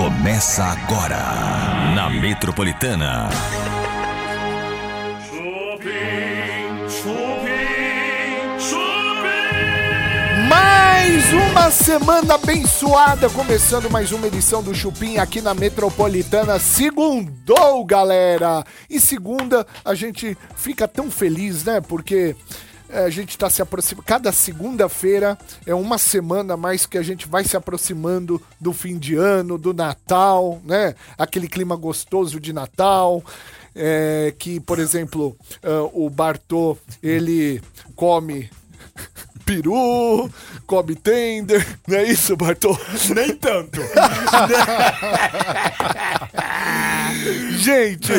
Começa agora na Metropolitana. Chupim, chupim, chupim. Mais uma semana abençoada, começando mais uma edição do Chupim aqui na Metropolitana. Segundou, galera! E segunda, a gente fica tão feliz, né? Porque a gente está se aproximando. Cada segunda-feira é uma semana mais que a gente vai se aproximando do fim de ano, do Natal, né? Aquele clima gostoso de Natal. é, que, por exemplo, ah, o Bartô, ele come peru, come tender, não é isso, Bartô? Nem tanto. Gente,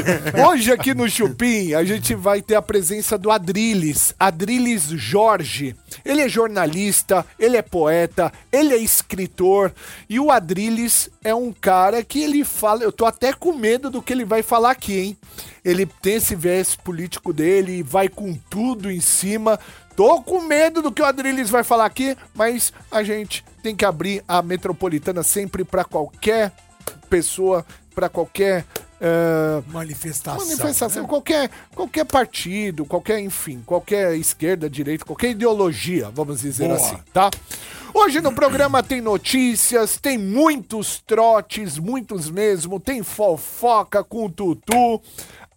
hoje aqui no Chupim a gente vai ter a presença do Adriles, Adriles Jorge. Ele é jornalista, ele é poeta, ele é escritor e o Adriles é um cara que ele fala, eu tô até com medo do que ele vai falar aqui, hein? Ele tem esse viés político dele e vai com tudo em cima. Tô com medo do que o Adriles vai falar aqui, mas a gente tem que abrir a metropolitana sempre para qualquer pessoa, para qualquer eh, Manifestação. manifestação, né? qualquer, qualquer partido, qualquer, enfim, qualquer esquerda, direita, qualquer ideologia, vamos dizer Boa. assim, tá? Hoje no programa tem notícias, tem muitos trotes, muitos mesmo, tem fofoca com o Tutu.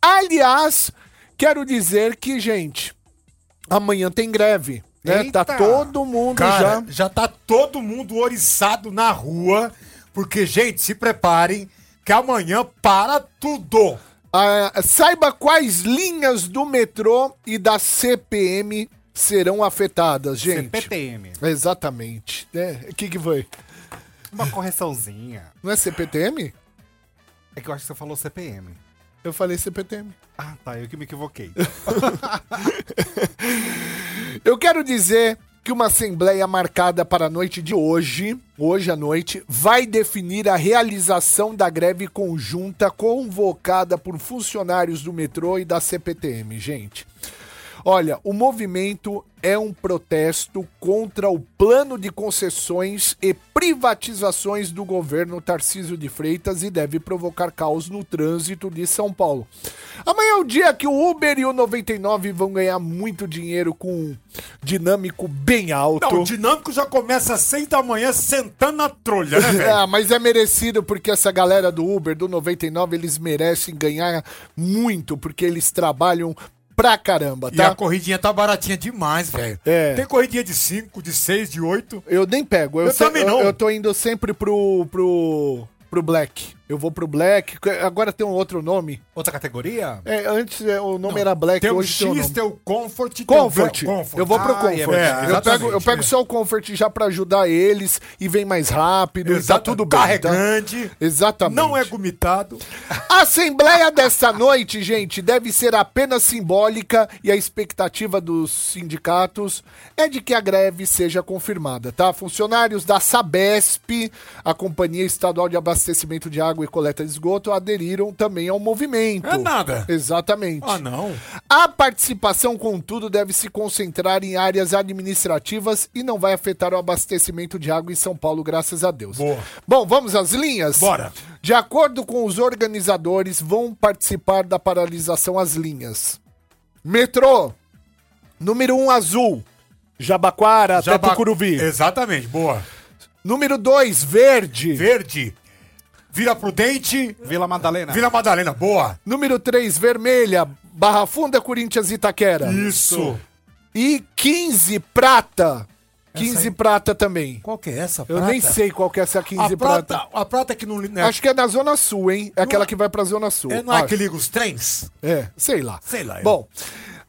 Aliás, quero dizer que, gente, amanhã tem greve, né? Eita. Tá todo mundo Cara, já... já tá todo mundo oriçado na rua, porque, gente, se preparem que amanhã para tudo. Ah, saiba quais linhas do metrô e da CPM serão afetadas, gente. CPTM. Exatamente. né? O que, que foi? Uma correçãozinha. Não é CPTM? É que eu acho que você falou CPM. Eu falei CPTM. Ah, tá. Eu que me equivoquei. Eu quero dizer que uma assembleia marcada para a noite de hoje, hoje à noite, vai definir a realização da greve conjunta convocada por funcionários do metrô e da CPTM, gente. Olha, o movimento é um protesto contra o plano de concessões e privatizações do governo Tarcísio de Freitas e deve provocar caos no trânsito de São Paulo. Amanhã é o dia que o Uber e o 99 vão ganhar muito dinheiro com um dinâmico bem alto. Não, o dinâmico já começa às seis da manhã sentando na trolha, né? Ah, mas é merecido porque essa galera do Uber, do 99, eles merecem ganhar muito porque eles trabalham pra caramba, E tá? a corridinha tá baratinha demais, velho. É. Tem corridinha de 5, de 6, de 8. Eu nem pego. Eu, Eu se- também não. Eu, eu tô indo sempre pro, pro, pro Black. Eu vou pro Black. Agora tem um outro nome. Outra categoria? É, antes é, o nome era Black, Tem o hoje tem o X, nome. tem o Comfort. tem o Comfort. Black Comfort. Eu vou pro Ah, Comfort. é eu, pego, eu pego é. só o Comfort já pra ajudar eles e vem mais rápido e tá Exato, tudo o bem. carro é tá? grande. Exatamente. Não é gomitado. A Assembleia desta noite, gente, deve ser apenas simbólica e a expectativa dos sindicatos é de que a greve seja confirmada, tá? Funcionários da Sabesp, a Companhia Estadual de Abastecimento de Água e Coleta de Esgoto, aderiram também ao movimento. É nada. Exatamente. Ah, não. A participação, contudo, deve se concentrar em áreas administrativas e não vai afetar o abastecimento de água em São Paulo, graças a Deus. Boa. Bom, vamos às linhas? Bora. De acordo com os organizadores, vão participar da paralisação as linhas. Metrô, número 1 um, azul, Jabaquara até Jaba- Tucuruvi. Exatamente, boa. Número 2, verde. Verde. Vira Prudente. Vila Madalena. Vila Madalena, boa. Número 3, vermelha, Barra Funda, Corinthians e Itaquera. Isso. E 15, prata. 15 prata também. Qual que é essa Eu nem sei qual que é essa 15 A prata. prata, a prata que não... Né, Acho que é na Zona Sul, hein? É aquela que vai pra Zona Sul. é, não é que liga os trens? É, sei lá. Sei lá, eu- Bom,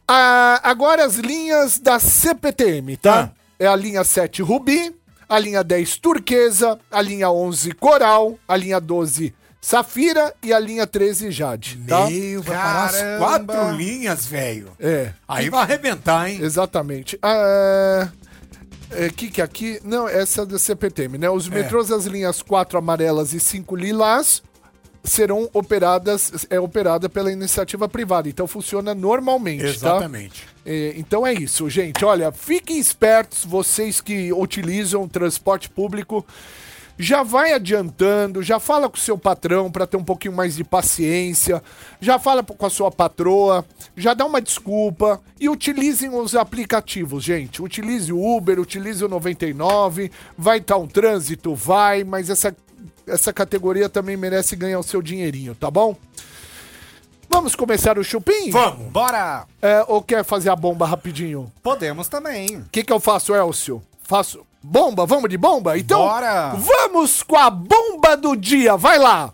a- agora as linhas da CPTM, tá? Ah. É a linha 7 Rubi, a linha 10 Turquesa, a linha 11 Coral, a linha 12 Safira e a linha 13 Jade, tá? Meu, vai parar as quatro linhas, velho. É, Aí vai arrebentar, hein? exatamente. Ah, É, que que aqui... Não, essa é da CPTM, né? Os metrôs das linhas 4 amarelas e 5 lilás serão operadas, é operada pela iniciativa privada. Então funciona normalmente, tá? Exatamente. É, então é isso, gente. Olha, fiquem espertos, vocês que utilizam transporte público. já vai adiantando, já fala com o seu patrão para ter um pouquinho mais de paciência, já fala com a sua patroa, já dá uma desculpa e utilizem os aplicativos, gente. Utilize o Uber, utilize o 99, vai estar um trânsito, vai, mas essa, essa categoria também merece ganhar o seu dinheirinho, tá bom? Vamos começar o chupim? Vamos. Bora! É, ou quer fazer a bomba rapidinho? Podemos também. O que, que eu faço, Elcio? Faço bomba? Vamos de bomba? Então, Bora! vamos com a bomba do dia. Vai lá!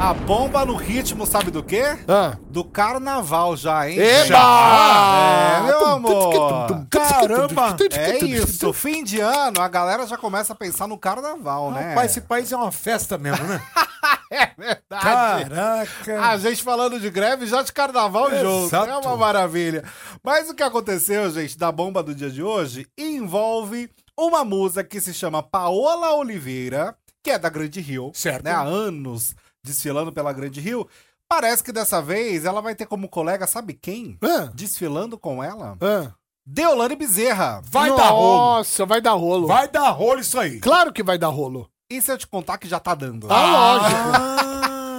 A bomba no ritmo, sabe do quê? Ah. Do carnaval já, hein? Eba! É, meu amor. Caramba! É isso, fim de ano, a galera já começa a pensar no carnaval, né? Rapaz, esse país é uma festa mesmo, né? é verdade. Caraca! A gente falando de greve já de carnaval junto. Exato. É uma maravilha. Mas o que aconteceu, gente, da bomba do dia de hoje envolve uma musa que se chama Paola Oliveira, que é da Grande Rio. Certo. Né, há anos desfilando pela Grande Rio. Parece que dessa vez ela vai ter como colega, sabe quem? Ah. Desfilando com ela? Ah. Deolane Bezerra. Vai dar rolo! Nossa, vai dar rolo. Vai dar rolo isso aí! Claro que vai dar rolo. E se eu te contar que já tá dando? Ah, lógico.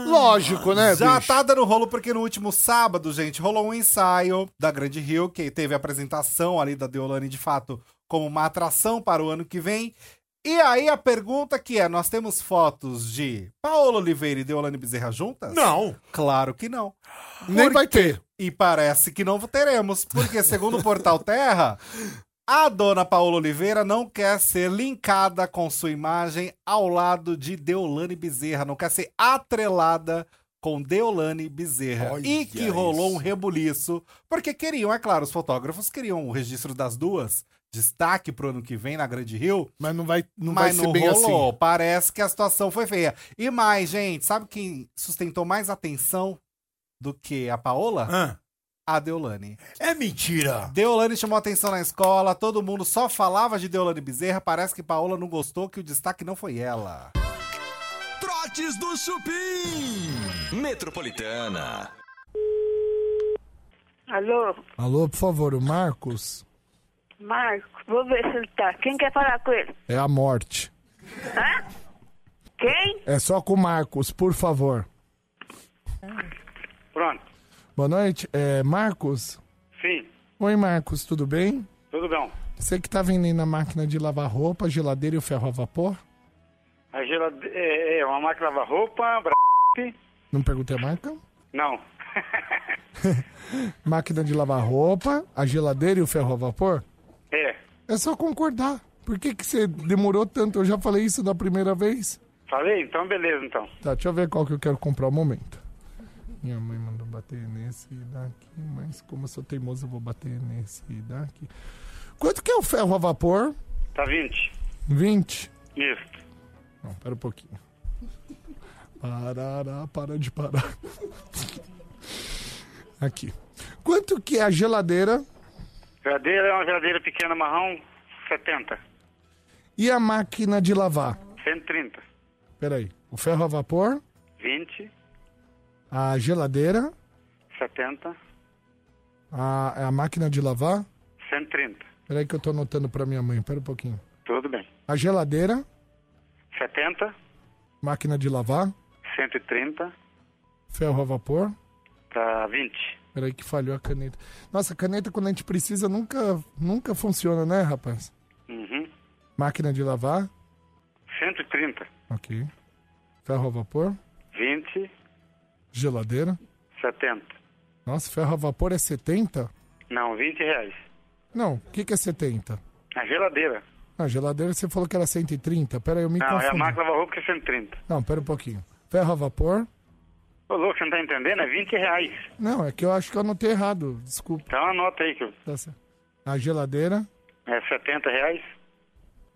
Lógico, né, Já bicho? tá dando rolo porque no último sábado, gente, rolou um ensaio da Grande Rio, que teve a apresentação ali da Deolane de fato como uma atração para o ano que vem. E aí a pergunta que é, nós temos fotos de Paola Oliveira e Deolane Bezerra juntas? Não! Claro que não. Nem Por vai ter. E parece que não teremos, porque segundo o Portal Terra, a dona Paola Oliveira não quer ser linkada com sua imagem ao lado de Deolane Bezerra, não quer ser atrelada com Deolane Bezerra. Olha e que rolou isso. um rebuliço, porque queriam, é claro, os fotógrafos queriam o registro das duas, destaque pro ano que vem na Grande Rio, Mas não vai, não mas vai ser não bem rolou. assim. Parece que a situação foi feia. E mais, gente, sabe quem sustentou mais atenção do que a Paola? Ah, A Deolane. é mentira! Deolane chamou atenção na escola, todo mundo só falava de Deolane Bezerra, parece que Paola não gostou, que o destaque não foi ela. Trotes do Chupim. Metropolitana. Alô, Alô, por favor, o Marcos Marco, vou ver se ele tá. Quem quer falar com ele? é a morte. Quem? É só com o Marcos, por favor. Pronto. Boa noite. É, Marcos? Sim, Oi, Marcos, tudo bem? tudo bom. Você que tá vendendo a máquina de lavar roupa, a geladeira e o ferro a vapor? A geladeira é, é uma máquina lavar roupa, bra... Não perguntei a marca? Não. Máquina de lavar roupa, a geladeira e o ferro a vapor? É, só concordar. Por que, que você demorou tanto? Eu já falei isso da primeira vez. falei? Então beleza, então. Tá, deixa eu ver qual que eu quero comprar o momento. Minha mãe mandou bater nesse daqui, mas como eu sou teimoso, eu vou bater nesse daqui. Quanto que é o ferro a vapor? Tá 20. 20? Isso. Não, pera um pouquinho. Parará, para de parar. Aqui. Quanto que é a geladeira Geladeira é uma geladeira pequena marrom, 70. e a máquina de lavar? 130. Peraí. O ferro a vapor, 20, a geladeira, 70, a, a máquina de lavar. 130. Peraí que eu tô anotando pra minha mãe, pera um pouquinho. Tudo bem. A geladeira, 70, máquina de lavar, 130, ferro a vapor. Tá 20. Peraí que falhou a caneta. Nossa, caneta quando a gente precisa nunca, nunca funciona, né, rapaz? Uhum. Máquina de lavar, 130, ok. Ferro a vapor, 20, geladeira. 70. Nossa, ferro a vapor é 70? Não, 20 reais. Não, o que, que é 70? A geladeira. A geladeira você falou que era 130. Pera aí, eu me Não, é a confundi. máquina lavar roupa que é 130. Não, pera um pouquinho. Ferro a vapor? Ô, louco, você não tá entendendo? É 20 reais. Não, é que eu acho que eu anotei errado. Desculpa. Então anota aí que eu- Tá certo. A geladeira, é 70 reais,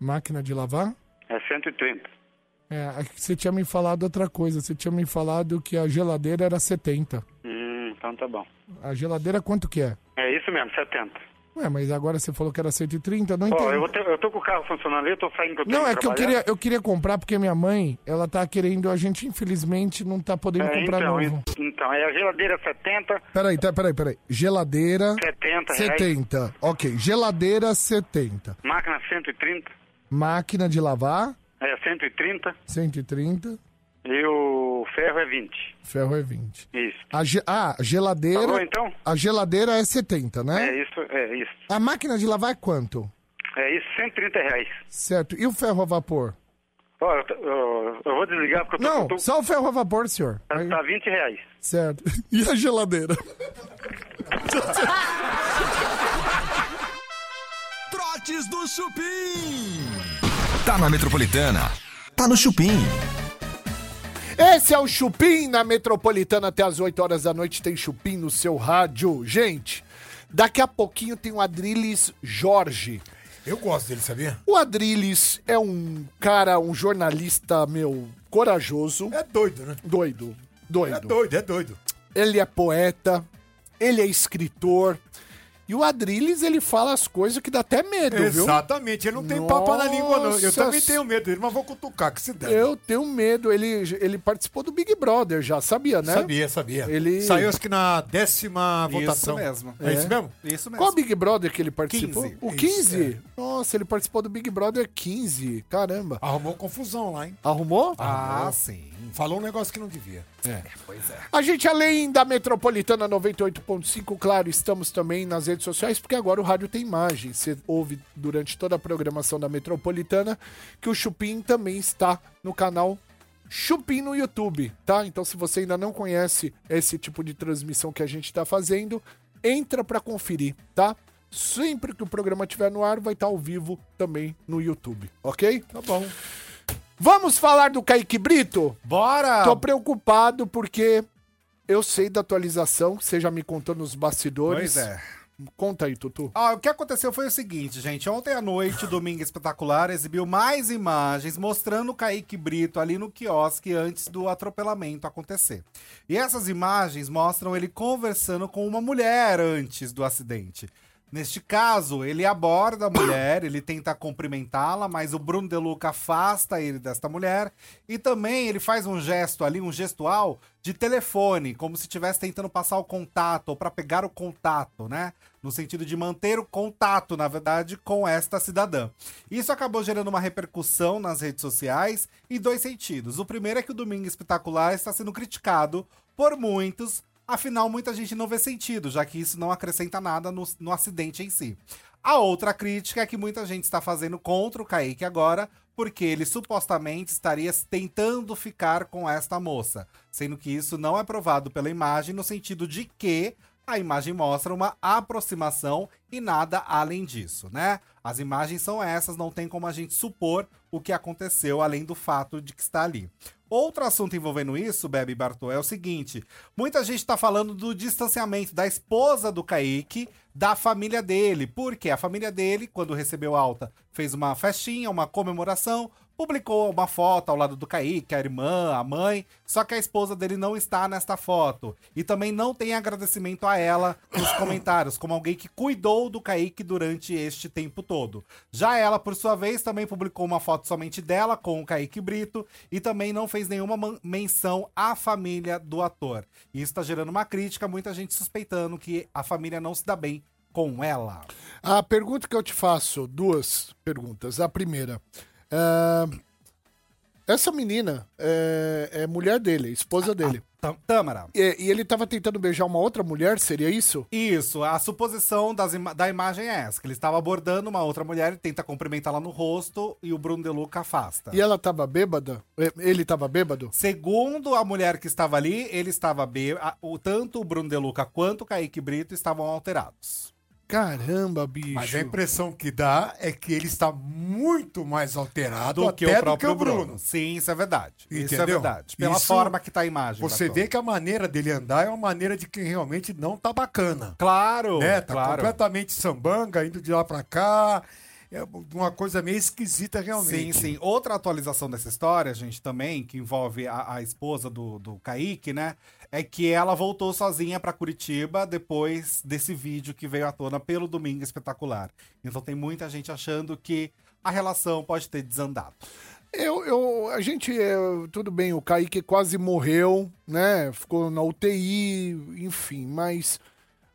máquina de lavar? é 130. É, é você tinha me falado outra coisa. Você tinha me falado que a geladeira era 70. Hum, então tá bom. A geladeira quanto que é? É isso mesmo, 70. Ué, mas agora você falou que era 130, não Ó, entendi. eu, vou ter- eu tô com o carro funcionando ali, eu tô saindo que eu tô Não, é que eu queria, eu queria comprar porque minha mãe, ela tá querendo, a gente infelizmente não tá podendo É, comprar então, novo. en- então, é a geladeira 70, Peraí, tá, peraí, peraí. Geladeira 70 reais. 70. Ok, geladeira 70. Máquina 130, Máquina de lavar, é 130 130. E o ferro é 20. Ferro é 20. Isso. A ge- ah, geladeira. Falou então? A geladeira é 70, né? É isso, é isso. A máquina de lavar é quanto? É isso, 130 reais. Certo. E o ferro a vapor? Ó, eu, eu- eu vou desligar porque eu tô, Não, eu tô- só o ferro a vapor, senhor. Aí- tá 20 reais. Certo. E a geladeira? Trotes do Chupim. Tá na Metropolitana. Tá no Chupim. Esse é o Chupim na Metropolitana até as 8 horas da noite. Tem Chupim no seu rádio. Gente, daqui a pouquinho tem o Adriles Jorge. Eu gosto dele, sabia? O Adriles é um cara, um jornalista, meu, corajoso. É doido, né? Doido. É Doido. doido, é doido. Ele é poeta, ele é escritor. E o Adriles, ele fala as coisas que dá até medo, viu? Exatamente, ele não tem papo na língua, não. Eu Nossa. também tenho medo dele, mas vou cutucar, que se der. Eu tenho medo. Ele, ele participou do Big Brother já, sabia, né? Sabia, sabia. Ele- Saiu acho que na décima votação. mesmo. É, isso mesmo? Isso mesmo. Qual Big Brother que ele participou? 15. O 15? Nossa, ele participou do Big Brother 15. Caramba. Arrumou confusão lá, hein? Arrumou? Ah, sim. Falou um negócio que não devia. A gente, além da Metropolitana 98.5, claro, estamos também nas redes sociais, porque agora o rádio tem imagem. Você ouve durante toda a programação da Metropolitana que o Chupim também está no canal Chupim no YouTube, tá? Então, se você ainda não conhece esse tipo de transmissão que a gente está fazendo, entra para conferir, tá? Sempre que o programa estiver no ar, vai estar ao vivo também no YouTube, ok? Tá bom. Vamos falar do Kaique Brito? Bora! Tô preocupado porque eu sei da atualização, você já me contou nos bastidores. Pois é. Conta aí, Tutu. Ah, o que aconteceu foi o seguinte, gente. Ontem à noite, Domingo Espetacular exibiu mais imagens mostrando o Kaique Brito ali no quiosque antes do atropelamento acontecer. E essas imagens mostram ele conversando com uma mulher antes do acidente. Neste caso, ele aborda a mulher, ele tenta cumprimentá-la, mas o Bruno De Luca afasta ele desta mulher. E também ele faz um gesto ali, um gestual de telefone, como se estivesse tentando passar o contato, ou para pegar o contato, né? No sentido de manter o contato, na verdade, com esta cidadã. Isso acabou gerando uma repercussão nas redes sociais em dois sentidos. O primeiro é que o Domingo Espetacular está sendo criticado por muitos Afinal, muita gente não vê sentido, já que isso não acrescenta nada no, no acidente em si. A outra crítica é que muita gente está fazendo contra o Kaique agora, porque ele supostamente estaria tentando ficar com esta moça, sendo que isso não é provado pela imagem, no sentido de que a imagem mostra uma aproximação e nada além disso, né? As imagens são essas, não tem como a gente supor o que aconteceu além do fato de que está ali. Outro assunto envolvendo isso, Bebe Bartô, é o seguinte: muita gente está falando do distanciamento da esposa do Kaique da família dele. Porque a família dele, quando recebeu alta, fez uma festinha, uma comemoração, publicou uma foto ao lado do Kaique, a irmã, a mãe, só que a esposa dele não está nesta foto. E também não tem agradecimento a ela nos comentários, como alguém que cuidou do Kaique durante este tempo todo. Já ela, por sua vez, também publicou uma foto somente dela com o Kaique Brito e também não fez nenhuma menção à família do ator. Isso está gerando uma crítica, muita gente suspeitando que a família não se dá bem com ela. A pergunta que eu te faço, duas perguntas. A primeira, é, essa menina é, é mulher dele, esposa dele. Tam- Tâmara. E, e ele tava tentando beijar uma outra mulher, seria isso? Isso, a suposição ima- da imagem é essa: que ele estava abordando uma outra mulher, ele tenta cumprimentá-la no rosto e o Bruno De Luca afasta. E ela tava bêbada? Ele tava bêbado? Segundo a mulher que estava ali, ele estava bêbado. Tanto o Bruno De Luca quanto o Kaique Brito estavam alterados. Caramba, bicho. Mas a impressão que dá é que ele está muito mais alterado Do até que o do próprio que o Bruno. Sim, isso é verdade. Isso é Entendeu? verdade. Pela Isso- forma que tá a imagem. Você vê que a maneira dele andar é uma maneira de quem realmente não tá bacana. Claro, né? Tá claro. completamente sambanga, indo de lá pra cá. É uma coisa meio esquisita Sim, realmente. sim. Outra atualização dessa história, gente, também, que envolve a, a esposa do, do Kaique, né? É que ela voltou sozinha pra Curitiba depois desse vídeo que veio à tona pelo Domingo Espetacular. Então tem muita gente achando que a relação pode ter desandado. Eu, eu, a gente, é, tudo bem, o Kaique quase morreu, né? Ficou na UTI, enfim, mas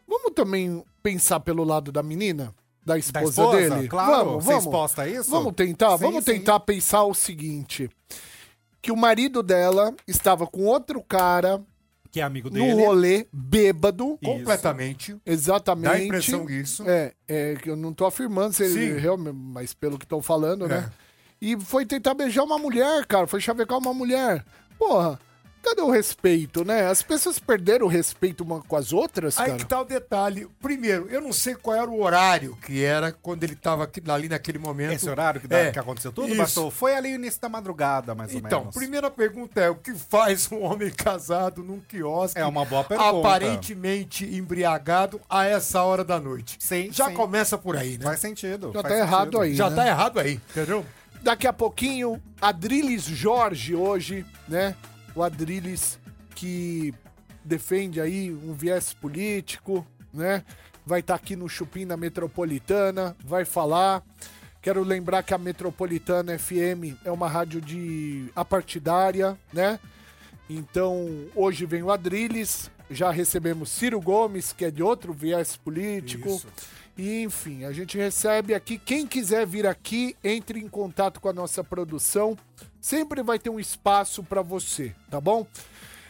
vamos também pensar pelo lado da menina? Da Da esposa, esposa? dele? Claro, vamos, você vamos. exposta a isso? Vamos tentar, Sim, vamos sim. tentar pensar o seguinte: que o marido dela estava com outro cara Que é amigo no dele. rolê bêbado. Completamente. Exatamente. Dá a impressão disso. É, é que eu não tô afirmando se ele Sim. realmente, mas pelo que estão falando, né? É. E foi tentar beijar uma mulher, cara, foi chavecar uma mulher. Porra, cadê o respeito, né? As pessoas perderam o respeito uma com as outras, Aí cara. que tá o detalhe. Primeiro, eu não sei qual era o horário que era quando ele tava aqui- ali naquele momento. Esse horário que, dá- É, que aconteceu tudo. Bastou? Foi ali no início da madrugada, mais ou Então, menos. primeira pergunta é: o que faz um homem casado num quiosque? É uma boa pergunta. Aparentemente embriagado a essa hora da noite. Sim, Já sim. começa por aí, né? Faz sentido. Já faz tá errado sentido. aí. Já né? tá errado aí, entendeu? Daqui a pouquinho, Adriles Jorge hoje, né? O Adriles que defende aí um viés político, né? Vai estar aqui no Chupim na Metropolitana, vai falar. Quero lembrar que a Metropolitana FM é uma rádio de apartidária, né? Então, hoje vem o Adriles, já recebemos Ciro Gomes, que é de outro viés político. Isso. E, enfim, a gente recebe aqui. Quem quiser vir aqui, entre em contato com a nossa produção. Sempre vai ter um espaço para você, tá bom?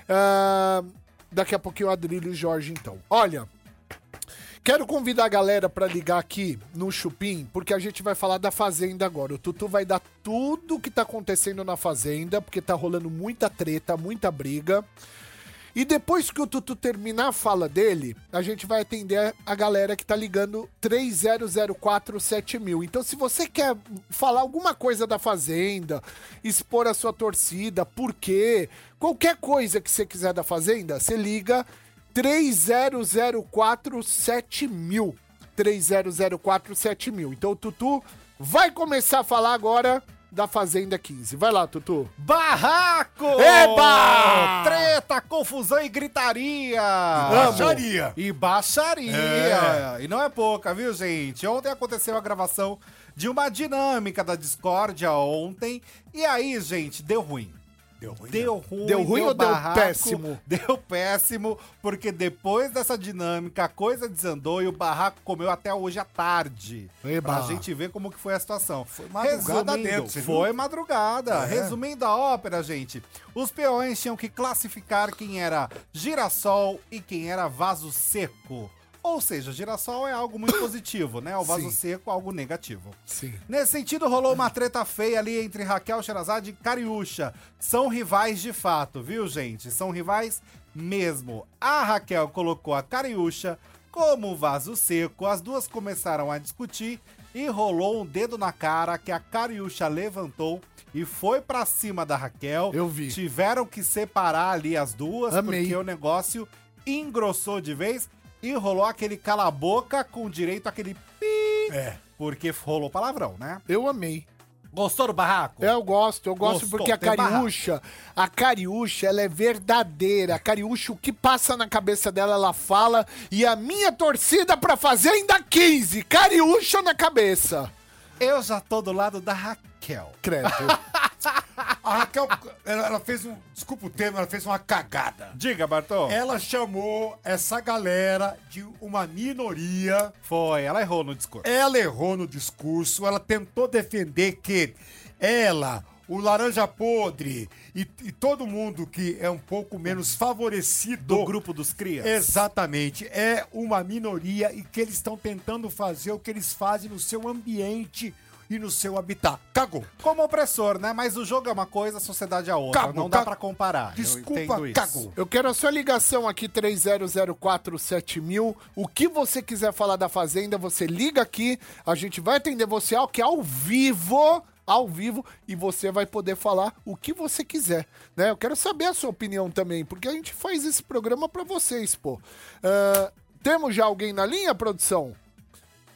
Ah, daqui a pouquinho o Adrilho e o Jorge, então. Olha, quero convidar a galera para ligar aqui no Chupim, porque a gente vai falar da Fazenda agora. O Tutu vai dar tudo o que tá acontecendo na Fazenda, porque tá rolando muita treta, muita briga. E depois que o Tutu terminar a fala dele, a gente vai atender a galera que tá ligando 30047000. Então, se você quer falar alguma coisa da Fazenda, expor a sua torcida, por quê, qualquer coisa que você quiser da Fazenda, você liga 30047000. 30047000. Então, o Tutu vai começar a falar agora da Fazenda 15. Vai lá, Tutu. Barraco! Eba! Treta, confusão e gritaria! Baixaria. E baixaria! É. E não é pouca, viu, gente? Ontem aconteceu a gravação de uma dinâmica da discórdia ontem. E aí, gente, deu ruim. Deu ruim. Deu ruim. Deu ruim ou deu péssimo? Deu péssimo, porque depois dessa dinâmica a coisa desandou e o barraco comeu até hoje à tarde. Eba. Pra gente ver como que foi a situação. Foi madrugada dentro, você viu? Foi madrugada. É. Resumindo a ópera, gente, os peões tinham que classificar quem era girassol e quem era vaso seco. Ou seja, girassol é algo muito positivo, né? O vaso Sim. seco, algo negativo. Sim. Nesse sentido, rolou uma treta feia ali entre Raquel Sherazade e Cariúcha. São rivais de fato, viu, gente? São rivais mesmo. A Raquel colocou a Cariúcha como vaso seco, as duas começaram a discutir e rolou um dedo na cara que a Cariúcha levantou e foi pra cima da Raquel. Eu vi. Tiveram que separar ali as duas, Amei. porque o negócio engrossou de vez e rolou aquele cala-boca com direito àquele pi. É. Porque rolou palavrão, né? Eu amei. Gostou do barraco? É, Eu gosto, eu gosto Gostou, porque a Cariúcha, a Cariúcha, ela é verdadeira. A Cariúcha, o que passa na cabeça dela, ela fala. E a minha torcida pra Fazenda 15, Cariúcha na cabeça. Eu já tô do lado da Raquel. Credo. A Raquel, ela, ela fez um. Desculpa o termo, ela fez uma cagada. Diga, Bartô. Ela chamou essa galera de uma minoria. Foi, ela errou no discurso. Ela errou no discurso, ela tentou defender que ela, o laranja podre e, e todo mundo que é um pouco menos favorecido Do grupo dos crias. Exatamente, é uma minoria e que eles estão tentando fazer o que eles fazem no seu ambiente e no seu habitat. Cagou. Como opressor, né? Mas o jogo é uma coisa, a sociedade é outra. Cagou, Não dá cagou. pra comparar. Eu Desculpa, isso. cagou. Eu quero a sua ligação aqui, 30047000. O que você quiser falar da Fazenda, você liga aqui. A gente vai atender você ao que é ao vivo. Ao vivo, e você vai poder falar o que você quiser, né? Eu quero saber a sua opinião também, porque a gente faz esse programa pra vocês, pô. Ah, temos já alguém na linha, produção?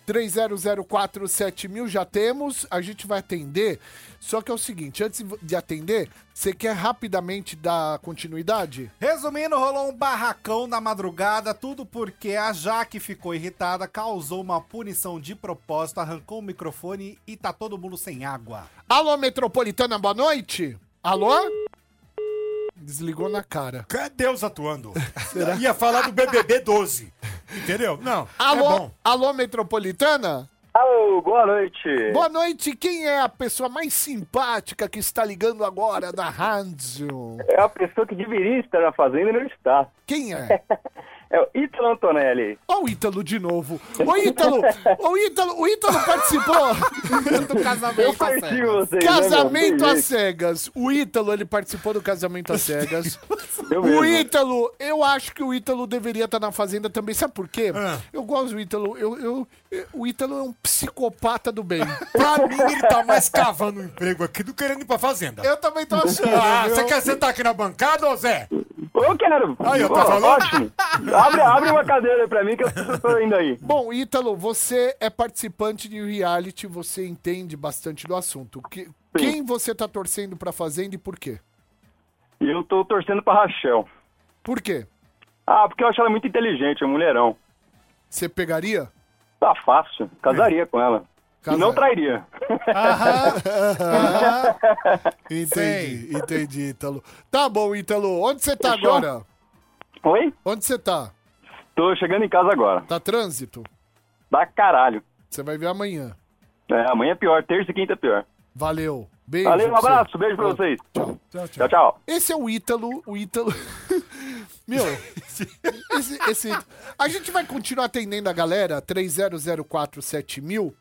30047000 já temos, a gente vai atender. Só que é o seguinte, antes de atender, você quer rapidamente dar continuidade? Resumindo, rolou um barracão na madrugada, tudo porque a Jaque ficou irritada, causou uma punição de propósito, arrancou o microfone e tá todo mundo sem água. Alô, Metropolitana, boa noite? Alô? Desligou na cara. Cadê Deus atuando? Ia falar do BBB 12. Entendeu? Não. Alô, É bom. alô, Metropolitana? Ítalo, boa noite. Boa noite, quem é a pessoa mais simpática que está ligando agora na rádio? É a pessoa que deveria estar na fazenda e não está. Quem é? É o Ítalo Antonelli. Ó o Ítalo de novo. Ô Ítalo, ô Ítalo, o Ítalo participou Do casamento a parti sério. vocês, né, casamento às cegas. O Ítalo, ele participou do casamento às cegas. O. Ítalo, eu acho que o Ítalo deveria estar na fazenda também. Sabe por quê? Ah. Eu gosto do Ítalo. Eu, eu, eu- o Ítalo é um psicopata do bem. Pra mim, ele tá mais cavando um emprego aqui do que querendo ir pra fazenda. Eu também tô achando. Ah, viu? você quer sentar aqui na bancada, ô Zé? Eu quero. Aí, eu tô Pô, falando. Ótimo. Abre, abre uma cadeira aí pra mim que eu tô indo aí. Bom, Ítalo, você é participante de reality, você entende bastante do assunto. Que- quem você tá torcendo pra fazenda e por quê? Eu tô torcendo pra Rachel. Por quê? Ah, porque eu acho ela muito inteligente, é um mulherão. Você pegaria? Tá fácil. Casaria com ela. E não trairia. Entendi, entendi, Ítalo. Tá bom, Ítalo. Onde você tá Fechou? agora? Oi? Onde você tá? Tô chegando em casa agora. Tá trânsito? Da caralho. Você vai ver amanhã. É, amanhã é pior, terça e quinta é pior. Valeu. Beijo. Valeu, um pra você. abraço, beijo pra vocês. Tchau. Tchau, tchau. Esse é o Ítalo, o Ítalo. Meu, esse, esse. A gente vai continuar atendendo a galera 30047000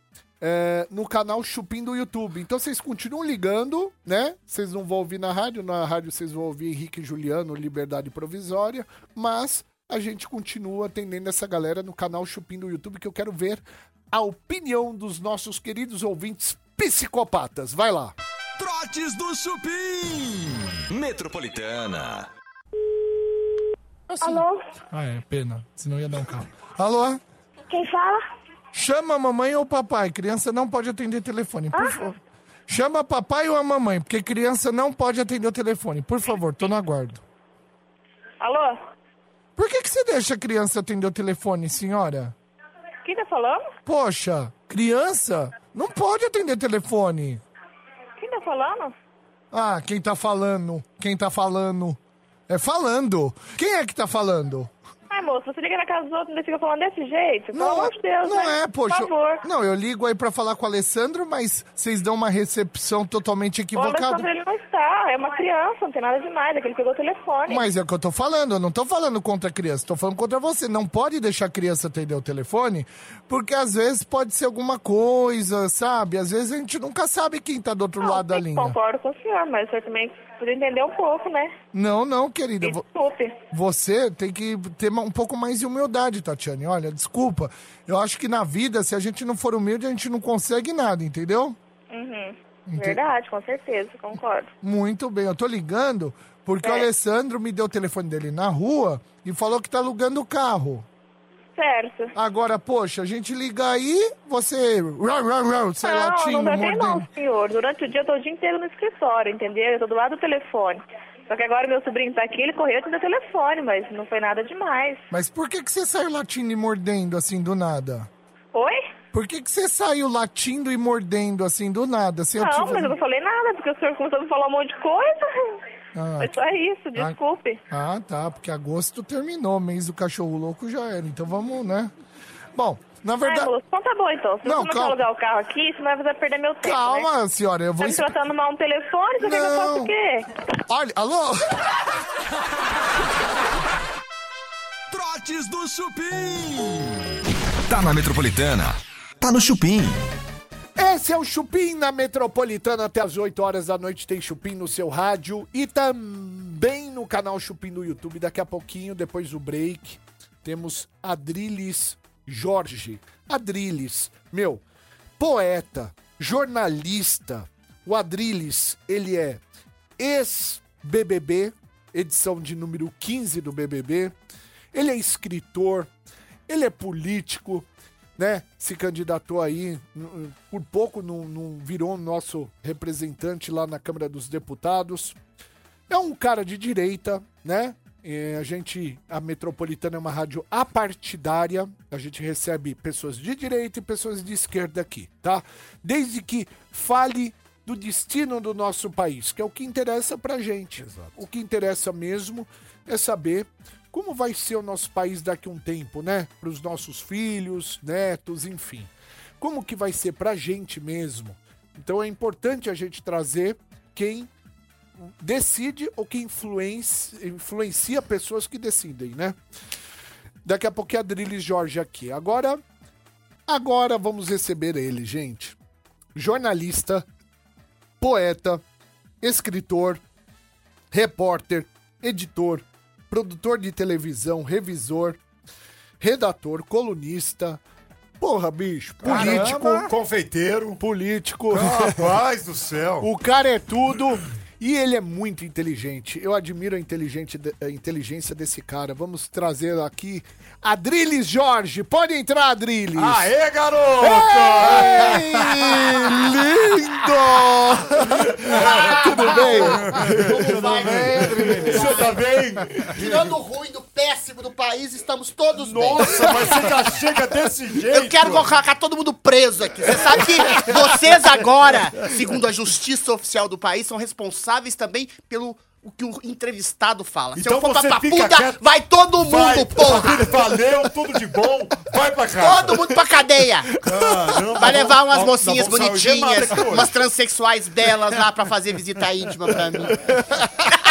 é, no canal Chupim do YouTube. Então vocês continuam ligando, né? Vocês não vão ouvir na rádio, na rádio vocês vão ouvir Henrique e Juliano, Liberdade Provisória, mas a gente continua atendendo essa galera no canal Chupim do YouTube, que eu quero ver a opinião dos nossos queridos ouvintes psicopatas. Vai lá. Trotes do Chupim. Metropolitana. Alô? Ah, é, pena. Senão ia dar um carro. Alô? Quem fala? Chama a mamãe ou o papai. Criança não pode atender telefone, por favor. Chama papai ou a mamãe, porque criança não pode atender o telefone. Por favor, tô no aguardo. Alô? Por que, que você deixa a criança atender o telefone, senhora? Quem tá falando? Poxa, criança não pode atender telefone. Quem tá falando? Ah, quem tá falando? Quem tá falando? É falando. Quem é que tá falando? Moço, você liga na casa dos outros e fica falando desse jeito? Pelo amor de Deus, não né? é, poxa. Por favor. Não, eu ligo aí pra falar com o Alessandro, mas vocês dão uma recepção totalmente O equivocada. Alessandro, ele não está. É uma criança, não tem nada demais. É que ele pegou o telefone. Mas é o que eu tô falando, eu não tô falando contra a criança, tô falando contra você. Não pode deixar a criança atender o telefone, porque às vezes pode ser alguma coisa, sabe? Às vezes a gente nunca sabe quem tá do outro Não, lado da linha. Concordo com o senhor, mas o senhor também precisa entender um pouco, né? Não, não, querida. Desculpe. Você tem que ter um pouco mais de humildade, Tatiane. Olha, desculpa. Eu acho que na vida, se a gente não for humilde, a gente não consegue nada, entendeu? Uhum. Ente- Verdade, com certeza, concordo. Muito bem, eu tô ligando porque o É. Alessandro me deu o telefone dele na rua e falou que tá alugando o carro. Certo. Agora, poxa, a gente liga aí, você. Rau, rau, rau, sai não, latindo, não deve não, senhor. Durante o dia eu tô o dia inteiro no escritório, entendeu? Eu tô do lado do telefone. Só que agora meu sobrinho tá aqui, ele correu e o telefone, mas não foi nada demais. Mas por que, que você saiu latindo e mordendo assim do nada? Oi? Por que, que você saiu latindo e mordendo assim do nada? Eu te Não, mas eu não falei nada, porque o senhor começou a me falar um monte de coisa. Ah, Foi só isso, desculpe. Ah, tá, porque agosto terminou, mês do cachorro louco já era. Então vamos, né? Bom, na verdade. moço, então tá bom então. Se Não, você não calma. alugar o carro aqui, você vai fazer perder meu tempo. Calma, né? senhora, eu Tá vou. me expli- tratando mal no telefone, você quer que eu faça Não. o quê? Olha, alô? Trotes do Chupim. Tá na Metropolitana. Tá no Chupim. Esse é o Chupim na Metropolitana. Até as 8 horas da noite tem Chupim no seu rádio e também no canal Chupim no YouTube. Daqui a pouquinho, depois do break, temos Adriles Jorge. Adriles, meu, poeta, jornalista. O Adriles, ele é ex-BBB, edição de número 15 do BBB. Ele é escritor, ele é político, né? Se candidatou aí, por pouco não, não virou nosso representante lá na Câmara dos Deputados. É um cara de direita, né? É, a gente, a Metropolitana é uma rádio apartidária. A gente recebe pessoas de direita e pessoas de esquerda aqui, tá? Desde que fale do destino do nosso país, que é o que interessa pra gente. O que interessa mesmo é saber como vai ser o nosso país daqui a um tempo, né? Para os nossos filhos, netos, enfim. como que vai ser pra gente mesmo. Então é importante a gente trazer quem decide ou quem influencia, influencia pessoas que decidem, né? Daqui a pouco é a Drilis Jorge aqui. Agora, agora vamos receber ele, gente. Jornalista, poeta, escritor, repórter, editor, produtor de televisão, revisor, redator, colunista. Porra, bicho, político, Caramba, confeiteiro. político. Rapaz do céu. O cara é tudo e ele é muito inteligente. Eu admiro a, inteligente, a inteligência desse cara. Vamos trazer aqui Adriles Jorge. Pode entrar, Adriles. Aê, garoto! Ei, lindo! Tudo bem? Como vai? Você tá bem? Tirando o ruim do péssimo do país, estamos todos bem. Nossa, mas você já chega desse jeito. Eu quero colocar todo mundo preso aqui. Você sabe que vocês agora, segundo a justiça oficial do país, são responsáveis também pelo o que o entrevistado fala. Se Então eu for pra papuda, quieto. vai todo mundo, Vai, porra! Valeu, tudo de bom. Vai pra casa. Todo mundo pra cadeia! Caramba, Vai levar umas mocinhas bonitinhas, hoje. umas transexuais belas lá pra fazer visita íntima pra mim.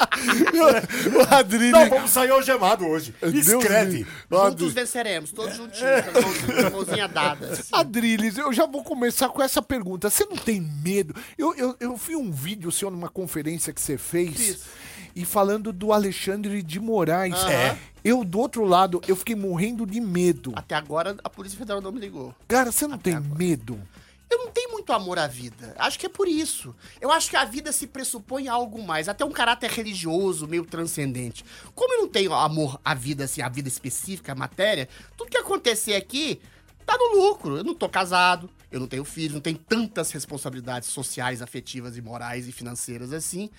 O Adriles. Não, vamos sair algemado hoje. Escreve. me- Juntos venceremos, todos juntinhos, com mãozinha dadas. Adriles, eu já vou começar com essa pergunta. Você não tem medo? Eu, eu, eu vi um vídeo seu numa conferência que você fez e falando do Alexandre de Moraes. Aham. Eu, do outro lado, eu fiquei morrendo de medo. Até agora a Polícia Federal não me ligou. Cara, você não tem medo? Eu não tenho muito amor à vida. Acho que é por isso. Eu acho que a vida se pressupõe a algo mais, até um caráter religioso, meio transcendente. Como eu não tenho amor à vida, assim, a vida específica, a matéria, tudo que acontecer aqui tá no lucro. Eu não tô casado, eu não tenho filhos, não tenho tantas responsabilidades sociais, afetivas e morais e financeiras assim.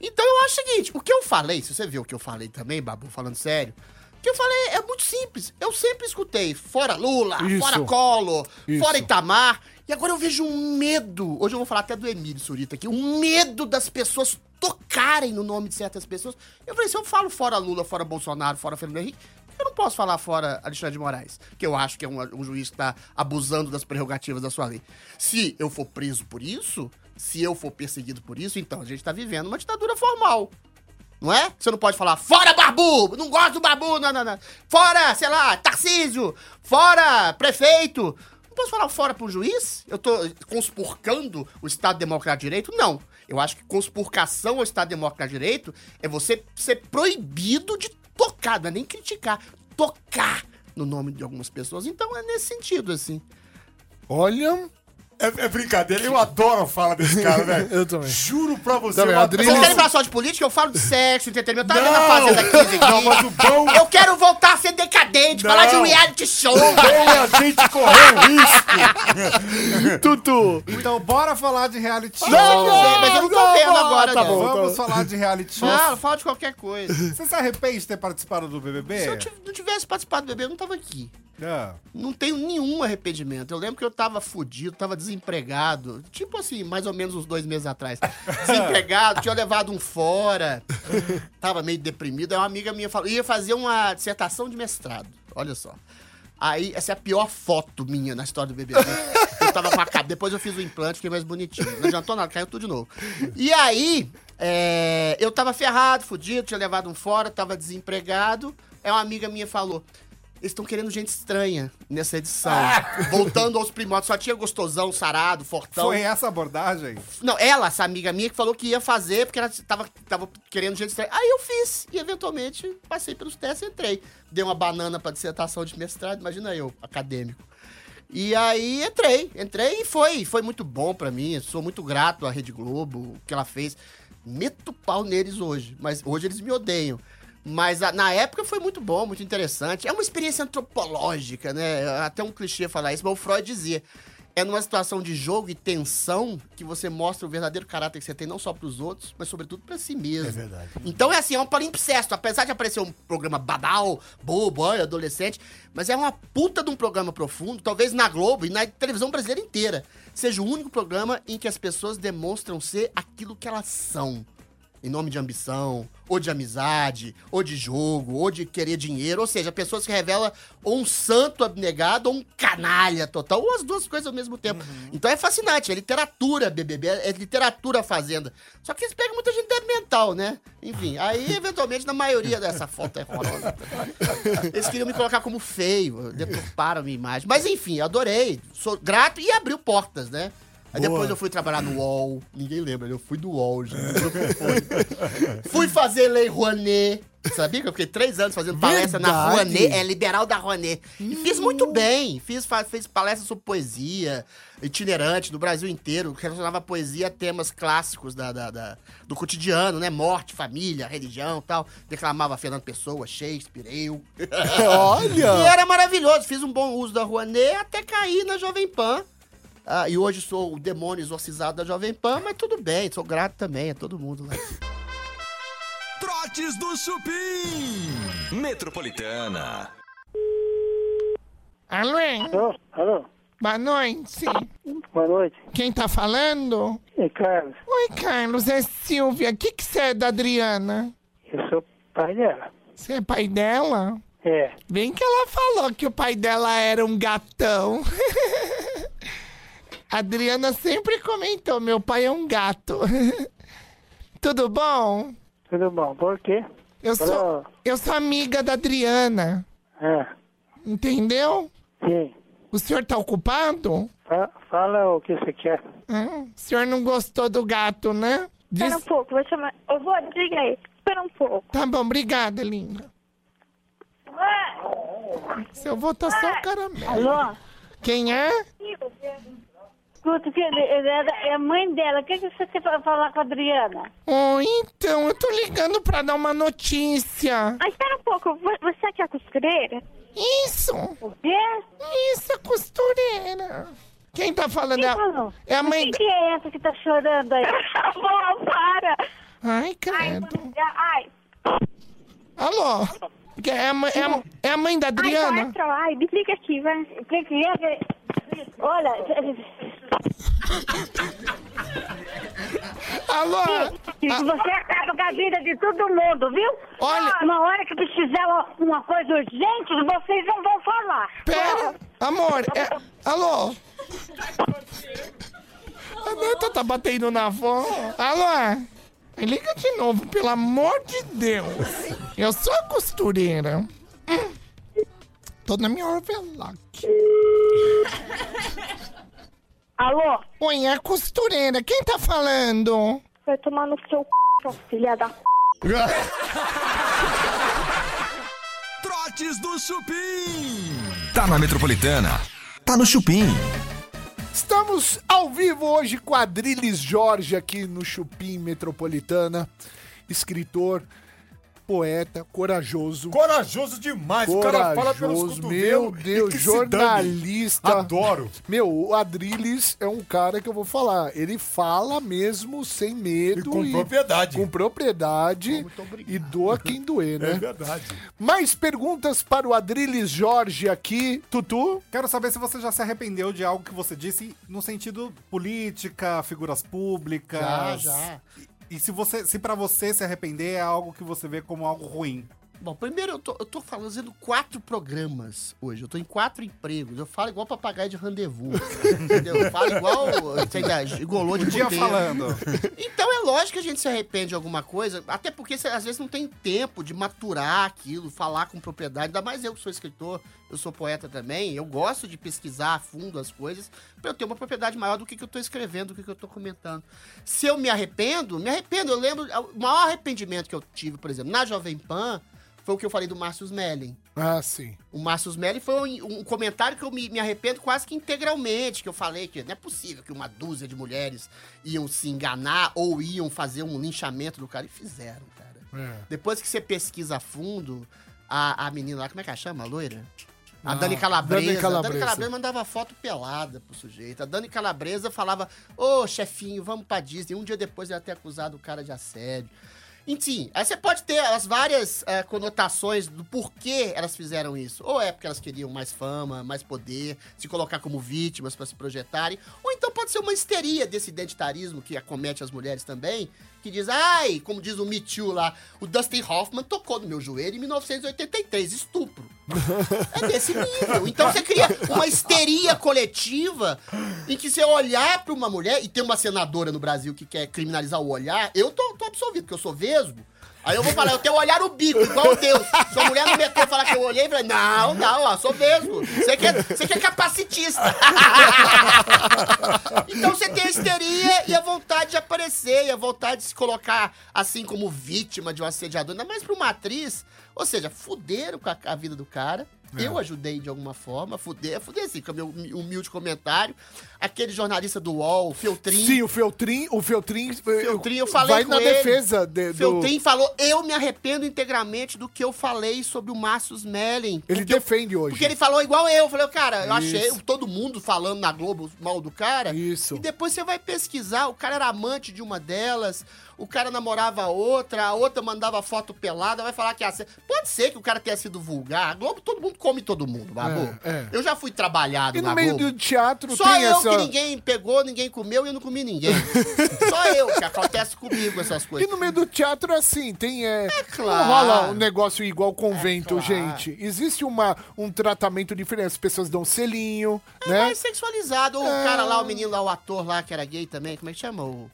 Então eu acho o seguinte, o que eu falei, se você viu o que eu falei também, Babu, falando sério, o que eu falei é muito simples. Eu sempre escutei fora Lula, Isso. fora Collor, Isso. fora Itamar. E agora eu vejo um medo. Hoje eu vou falar até do Emílio Surita aqui. Um medo das pessoas tocarem no nome de certas pessoas. Eu falei, se eu falo fora Lula, fora Bolsonaro, fora Fernando Henrique, eu não posso falar fora Alexandre de Moraes, que eu acho que é um, um juiz que tá abusando das prerrogativas da sua lei. Se eu for preso por isso, se eu for perseguido por isso, então a gente tá vivendo uma ditadura formal. Não é? Você não pode falar, fora Barbu! Não gosto do Barbu, não, não, não. Fora, sei lá, Tarcísio! Fora, prefeito! Não posso falar fora pro juiz? Eu tô conspurcando o Estado Democrático de Direito? Não. Eu acho que conspurcação ao Estado Democrático de Direito é você ser proibido de tocar, não é nem criticar, tocar no nome de algumas pessoas. Então é nesse sentido, assim. Olha. É, é brincadeira. Eu adoro falar desse cara, velho. Eu também. Juro pra você. Também, eu adoro. Vocês querem falar só de política? Eu falo de sexo, entretenimento. Eu tava Não! vendo a Fazenda 15 aqui. Não, mas o bom- Eu quero voltar a ser decadente, falar de Não. reality show. Bom é a gente correr o risco. Tutu. Então, bora falar de reality show. Não, não, mas eu não tô vendo agora, tá não. bom. Vamos falar de reality show. Fala, fala de qualquer coisa. Se Você se arrepende de ter participado do BBB? eu tiv- não tivesse participado do bebê, eu não tava aqui. Não. Não tenho nenhum arrependimento. Eu lembro que eu tava fudido, tava desempregado. Tipo assim, mais ou menos uns dois meses atrás. Desempregado, tinha levado um fora. Tava meio deprimido. Aí uma amiga minha falou, ia fazer uma dissertação de mestrado. Olha só. Aí, essa é a pior foto minha na história do BBB. Eu tava com a. Depois eu fiz o implante, fiquei mais bonitinho. Não adiantou nada, caiu tudo de novo. E aí, é, eu tava ferrado, fudido, tinha levado um fora, tava desempregado. Aí uma amiga minha falou: eles estão querendo gente estranha nessa edição. Voltando aos primórdios, só tinha gostosão, sarado, fortão. Foi essa abordagem? Não, ela, essa amiga minha, que falou que ia fazer, porque ela tava, tava querendo gente estranha. Aí eu fiz, e eventualmente passei pelos testes e entrei. Dei uma banana pra dissertação de mestrado, imagina eu, acadêmico. E aí entrei, entrei e foi, foi muito bom pra mim. Sou muito grato à Rede Globo, o que ela fez. Meto pau neles hoje, mas hoje eles me odeiam. Mas na época foi muito bom, muito interessante. É uma experiência antropológica, né? Até um clichê falar isso, mas o Freud dizia. É numa situação de jogo e tensão que você mostra o verdadeiro caráter que você tem, não só pros outros, mas sobretudo pra si mesmo. É verdade. Então é assim, é um palimpsesto. Apesar de aparecer um programa badal, bobo, adolescente, mas é uma puta de um programa profundo, talvez na Globo e na televisão brasileira inteira. Seja o único programa em que as pessoas demonstram ser aquilo que elas são. Em nome de ambição, ou de amizade, ou de jogo, ou de querer dinheiro. Ou seja, a pessoa se revela ou um santo abnegado ou um canalha total, ou as duas coisas ao mesmo tempo. Então é fascinante, é literatura BBB, é literatura fazenda. Só que eles pegam muita gente débil mental, né? Enfim, aí eventualmente na maioria dessa foto é horrorosa. Eles queriam me colocar como feio, deturparam a minha imagem. Mas enfim, adorei, sou grato e abriu portas, né? Aí Boa. depois eu fui trabalhar no UOL. Ninguém lembra, eu fui do UOL, gente. Fui. fazer Lei Rouanet. Sabia que eu fiquei três anos fazendo palestra na Verdade. Rouanet, é liberal da Rouanet. E fiz muito bem. Fiz, fiz palestra sobre poesia itinerante do Brasil inteiro, que relacionava poesia a temas clássicos da, da- da- do cotidiano, né? Morte, família, religião e tal. Declamava Fernando Pessoa, Shakespeare, eu. Olha! E era maravilhoso. Fiz um bom uso da Rouanet até cair na Jovem Pan. Ah, e hoje sou o demônio exorcizado da Jovem Pan, mas tudo bem, sou grato também a todo mundo lá. Trotes do Chupim. Metropolitana. Alô? Alô? Alô? Boa noite. Boa noite. Quem tá falando? É Carlos. Oi, Carlos, é Silvia. O que que você é da Adriana? Eu sou pai dela. Você é pai dela? É. Bem que ela falou que o pai dela era um gatão. A Adriana sempre comentou, meu pai é um gato. Tudo bom? Tudo bom? Por quê? Eu sou, eu sou amiga da Adriana, Ah, entendeu? sim. O senhor tá ocupado? Fa- fala o que você quer. Hum, o senhor não gostou do gato, né? Diz- Espera um pouco, vou chamar. Eu vou, diga aí. Espera um pouco. Tá bom, obrigada, linda. Seu vô tá só o caramelo. Alô? Quem é? Escuta, filho, é é a mãe dela. O que, que você quer fa- falar com a Adriana? Oh, então, eu tô ligando pra dar uma notícia. Ah, espera um pouco. Vo- Você que é a costureira? Isso! O quê? Isso, a costureira. Quem tá falando? Quem É a- falou? É a mãe. Quem que é essa que tá chorando aí? Bom, para! Ai, credo. Ai, Alô? Que É a, mãe, é, a, é a mãe da Adriana? Ai, quatro, ai, me liga aqui, vai. O que que é? que- Olha, Alô? e você acaba com a vida de todo mundo, viu? Olha- Na hora que precisar uma- uma coisa urgente, vocês não vão falar. Pera, amor, é... Alô? A neta tá batendo na avó. Alô? Liga de novo, pelo amor de Deus. Eu sou a costureira. Hum. Tô na minha Orvelac. Alô? Oi, é a costureira. Quem tá falando? Vai tomar no seu c... filha da c... Trotes do Chupim. Tá na Metropolitana. Tá no Chupim. Estamos ao vivo hoje com Adriles Jorge aqui no Chupim Metropolitana. Escritor, poeta, corajoso. Corajoso demais. O cara fala pelos Corajoso, cotovelos. meu e Deus, jornalista. Adoro. Meu, o Adriles é um cara que eu vou falar. Ele fala mesmo sem medo. E com propriedade. Com propriedade. E doa quem doer, né? É verdade. Mais perguntas para o Adriles Jorge aqui. Tutu? Quero saber se você já se arrependeu de algo que você disse no sentido política, figuras públicas. Já, já. E se você, se para você se arrepender é algo que você vê como algo ruim. Bom, primeiro eu tô, eu tô fazendo quatro programas hoje. Eu tô em quatro empregos. Eu falo igual papagaio de rendezvous. entendeu? Eu falo igual, sei lá, gigolô de Um dia puteiro. falando. Então é lógico que a gente se arrepende de alguma coisa, até porque às vezes não tem tempo de maturar aquilo, falar com propriedade. Ainda mais eu que sou escritor, eu sou poeta também. Eu gosto de pesquisar a fundo as coisas pra eu ter uma propriedade maior do que, que eu tô escrevendo, do que, que eu tô comentando. Se eu me arrependo, me arrependo. Eu lembro, o maior arrependimento que eu tive, por exemplo, na Jovem Pan, foi o que eu falei do Márcio Smelling. Ah, sim. O Márcio Smelly foi um, um comentário que eu me, me arrependo quase que integralmente, que eu falei que não é possível que uma dúzia de mulheres iam se enganar ou iam fazer um linchamento do cara. E fizeram, cara. É. Depois que você pesquisa a fundo, a, a menina lá, como é que ela chama? A loira? A Ah, Dani Calabresa. Dani A Calabresa. Dani Calabresa mandava foto pelada pro sujeito. A Dani Calabresa falava, ô chefinho, vamos pra Disney. Um dia depois ela ter acusado o cara de assédio. Enfim, aí você pode ter as várias eh, conotações do porquê elas fizeram isso. Ou é porque elas queriam mais fama, mais poder, se colocar como vítimas pra se projetarem. Ou então pode ser uma histeria desse identitarismo que acomete as mulheres também, que diz, ai, como diz o Me Too lá, o Dustin Hoffman tocou no meu joelho em 1983, estupro. É desse nível. Então você cria uma histeria coletiva em que você olhar pra uma mulher, e tem uma senadora no Brasil que quer criminalizar o olhar, eu tô, tô absolvido, porque eu sou vesgo. Aí eu vou falar, eu tenho olhar no bico, igual Deus. Se a mulher no metrô falar que eu olhei, eu falei, não, não, ó, sou vesgo. Você que é, você que é capacitista. então você tem a histeria e a vontade de aparecer, e a vontade de se colocar assim como vítima de um assediador, ainda mais pra uma atriz. Ou seja, fuderam com a, a vida do cara. É. Eu ajudei de alguma forma, fuder, fuder assim, com o meu humi- humilde comentário. Aquele jornalista do UOL, o Feltrin. Sim, o Feltrin, o Feltrin, Feltrin, eu falei vai com na ele. defesa de, do... Feltrin falou, eu me arrependo integralmente do que eu falei sobre o Márcio Smelling. Ele Porque eu- defende hoje. Porque ele falou igual eu. Eu falei, cara, eu achei Isso. todo mundo falando na Globo mal do cara. Isso. E depois você vai pesquisar, o cara era amante de uma delas, o cara namorava a outra, a outra mandava foto pelada, vai falar que... Ah, pode ser que o cara tenha sido vulgar. A Globo, todo mundo come todo mundo, Babu. É, é. Eu já fui trabalhado E na no meio Globo. do teatro Só eu essa... que ninguém pegou, ninguém comeu e eu não comi ninguém. Só eu que acontece comigo essas E coisas. no meio do teatro, assim, tem. É, claro. Não rola um negócio igual convento, claro. gente. Existe uma, um tratamento diferente. As pessoas dão selinho, É né? mais sexualizado. O É. cara lá, o menino lá, o ator lá que era gay também, como é que chama? O,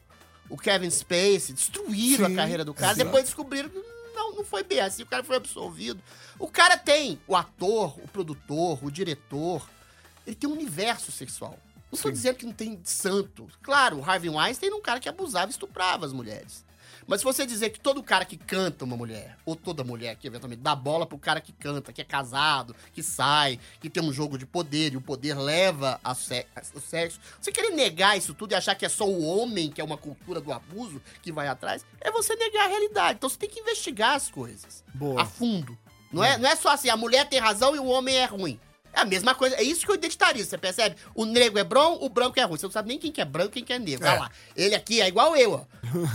o Kevin Spacey. Destruíram Sim, a carreira do cara. exato. Depois descobriram que não, não foi bem assim. O cara foi absolvido. O cara tem o ator, o produtor, o diretor. Ele tem um universo sexual. Não tô dizendo que não tem santo. Claro, o Harvey Weinstein era um cara que abusava e estuprava as mulheres. Mas se você dizer que todo cara que canta uma mulher, ou toda mulher que eventualmente dá bola pro cara que canta, que é casado, que sai, que tem um jogo de poder e o poder leva ao se- ao sexo, você querer negar isso tudo e achar que é só o homem, que é uma cultura do abuso, que vai atrás, é você negar a realidade. Então você tem que investigar as coisas Boa. a fundo. Não é, não é só assim, a mulher tem razão e o homem é ruim. É a mesma coisa, é isso que eu identitarista, você percebe? O negro é bom, o branco é ruim. Você não sabe nem quem que é branco e quem que é negro. Olha lá, ele aqui é igual eu, ó.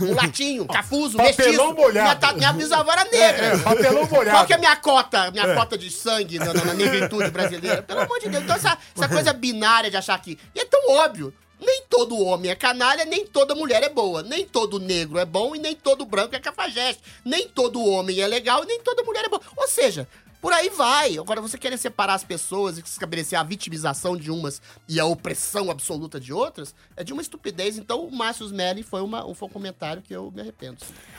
Um latinho, cafuso, Papelão mestiço. molhado. Minha, ta- minha bisavó era negra. É, é, papelão molhado. Qual que é a minha cota, minha É. cota de sangue na, na, na negritude brasileira? Pelo amor de Deus. Então essa, essa coisa binária de achar que... E é tão óbvio. Nem todo homem é canalha, nem toda mulher é boa. Nem todo negro é bom e nem todo branco é cafajeste. Nem todo homem é legal e nem toda mulher é boa. Ou seja, por aí vai. Agora, você querer separar as pessoas e estabelecer a vitimização de umas e a opressão absoluta de outras, é de uma estupidez. Então, o Márcio Smelly foi, uma, foi um comentário que eu me arrependo.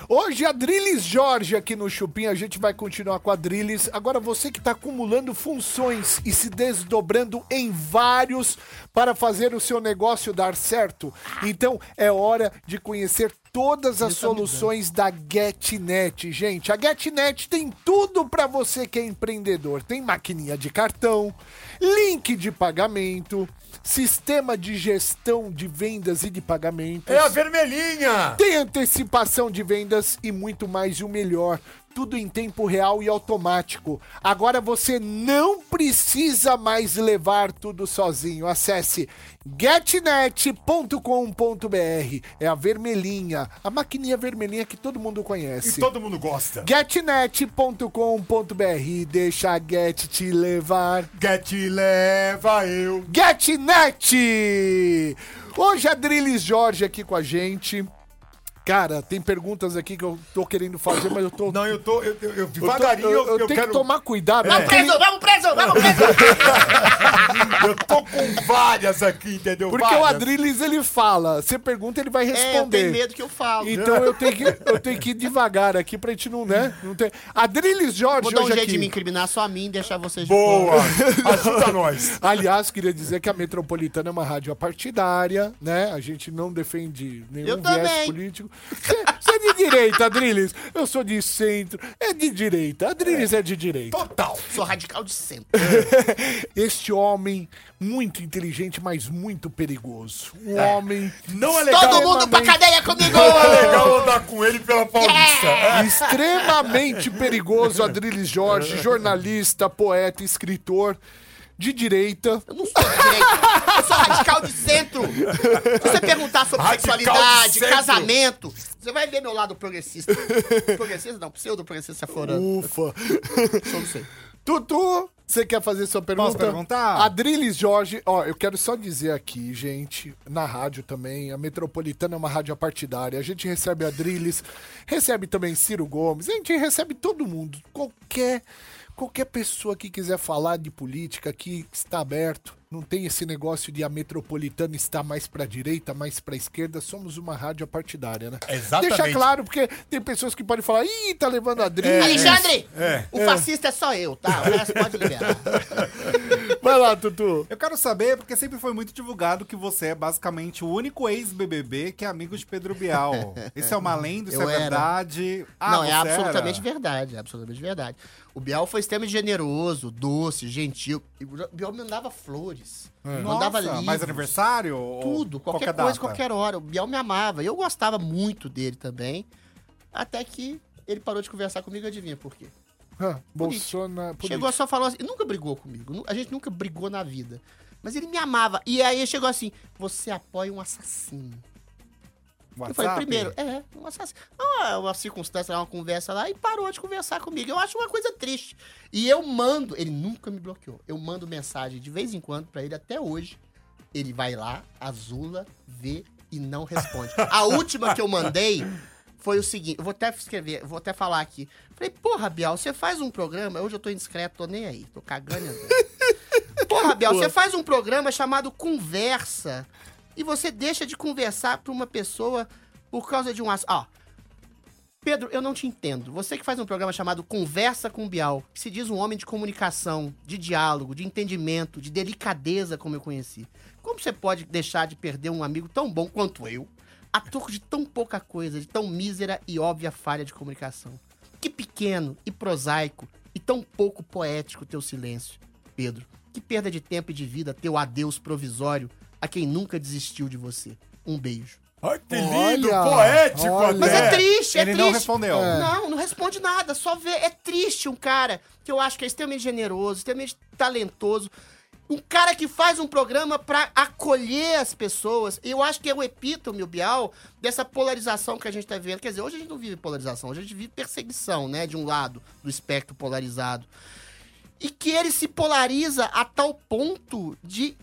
Hoje a Drilis Jorge aqui no Chupim, a gente vai continuar com a Drilis. Agora você que está acumulando funções e se desdobrando em vários para fazer o seu negócio dar certo, então é hora de conhecer todas as soluções da GetNet, gente. A GetNet tem tudo para você que é empreendedor. Tem maquininha de cartão, link de pagamento, sistema de gestão de vendas e de pagamentos. É a vermelhinha! Tem antecipação de vendas e muito mais. E o melhor, tudo em tempo real e automático. Agora você não precisa mais levar tudo sozinho. Acesse getnet.com.br. É a vermelhinha, a maquininha vermelhinha que todo mundo E conhece. todo mundo gosta. Getnet.com.br. Deixa a Get te levar. Get leva eu. GetNet! Hoje a Drilis Jorge aqui com a gente. Cara, tem perguntas aqui que eu tô querendo fazer, mas eu tô. Não, eu tô. Eu, eu, eu eu, tô- devagarinho, eu- eu, eu eu tenho quero. que tomar cuidado. Vamos porque- preso, vamos preso, vamos preso! Eu tô com várias aqui, entendeu? Porque várias. o Adriles ele fala, você pergunta, ele vai É, eu responder. tenho medo que eu falo. Então eu tenho, que, eu tenho que ir devagar aqui pra gente não, né? Não ter... Adriles Jorge Vou dar um jeito aqui. de me incriminar só a mim e deixar vocês de Boa! Ajuda nós. Aliás, queria dizer que a Metropolitana é uma rádio apartidária, né? A gente não defende nenhum Eu viés também. político. Você é de direita, Adriles? Eu sou de centro. É de direita. Adriles é, de direita. Total. Sou radical de centro. Este homem, muito inteligente, mas muito perigoso. Um homem Não é legal. Todo mundo pra cadeia comigo! Não é legal andar com ele pela Paulista. É. extremamente perigoso, Adriles Jorge, jornalista, poeta, escritor. De direita. Eu não sou de direita. Eu sou radical de centro. Se você perguntar sobre Radical de sexualidade, casamento, você vai ver meu lado progressista. Progressista não, pseudo-progressista aflorando. Ufa. Só não sei. Tutu, você quer fazer sua pergunta? Posso perguntar? Adriles Jorge, ó, eu quero só dizer aqui, gente, na rádio também, a Metropolitana é uma rádio apartidária. A gente recebe Adriles, recebe também Ciro Gomes, a gente recebe todo mundo. Qualquer, qualquer pessoa que quiser falar de política aqui está aberto. Não tem esse negócio de a Metropolitana estar mais pra direita, mais pra esquerda. Somos uma rádio apartidária, né? Exatamente. Deixa claro, porque tem pessoas que podem falar, ih, tá levando Adriles. Alexandre, é. o fascista é só eu, tá? O resto pode liberar. Vai lá, Tutu. Eu quero saber, porque sempre foi muito divulgado que você é basicamente o único ex-BBB que é amigo de Pedro Bial. Isso é uma lenda, isso Eu é era. verdade? Ah, não, é absolutamente era? verdade, é absolutamente verdade. O Bial foi extremamente generoso, doce, gentil. O Bial me mandava flores. Mandava Nossa, livros. mais aniversário? Tudo, qualquer, data? coisa, qualquer hora. O Biel me amava. Eu gostava muito dele também. Até que ele parou de conversar comigo, adivinha por quê? Ah, Bolsonaro. Chegou só falou assim, nunca brigou comigo. A gente nunca brigou na vida. Mas ele me amava. E aí chegou assim: você apoia um assassino. Eu falei, WhatsApp? primeiro, é, um assassino. Ah, uma circunstância, uma conversa lá, e parou de conversar comigo. Eu acho uma coisa triste. E eu mando, ele nunca me bloqueou. Eu mando mensagem de vez em quando pra ele até hoje. Ele vai lá, azula, vê e não responde. A última que eu mandei foi o seguinte: eu vou até escrever, vou até falar aqui. Falei, porra, Bial, você faz um programa. Hoje eu tô indiscreto, tô nem aí, tô cagando. e. Porra, Biel, você faz um programa chamado Conversa e você deixa de conversar pra uma pessoa por causa de um assunto. Ó, Pedro, eu não te entendo. Você que faz um programa chamado Conversa com Bial, que se diz um homem de comunicação, de diálogo, de entendimento, de delicadeza, como eu conheci. Como você pode deixar de perder um amigo tão bom quanto eu, a troco de tão pouca coisa, de tão mísera e óbvia falha de comunicação? Que pequeno e prosaico e tão pouco poético teu silêncio, Pedro. Que perda de tempo e de vida teu adeus provisório a quem nunca desistiu de você. Um beijo. Ai, que lindo, Olha, poético olha. Mas é triste, é Ele triste. não respondeu. É. Não, não responde nada, só vê. É triste um cara que eu acho que é extremamente generoso, extremamente talentoso. Um cara que faz um programa pra acolher as pessoas. Eu acho que é o epítome, o Bial, dessa polarização que a gente tá vivendo. Quer dizer, hoje a gente não vive polarização, hoje a gente vive perseguição, né? De um lado do espectro polarizado. E que ele se polariza a tal ponto de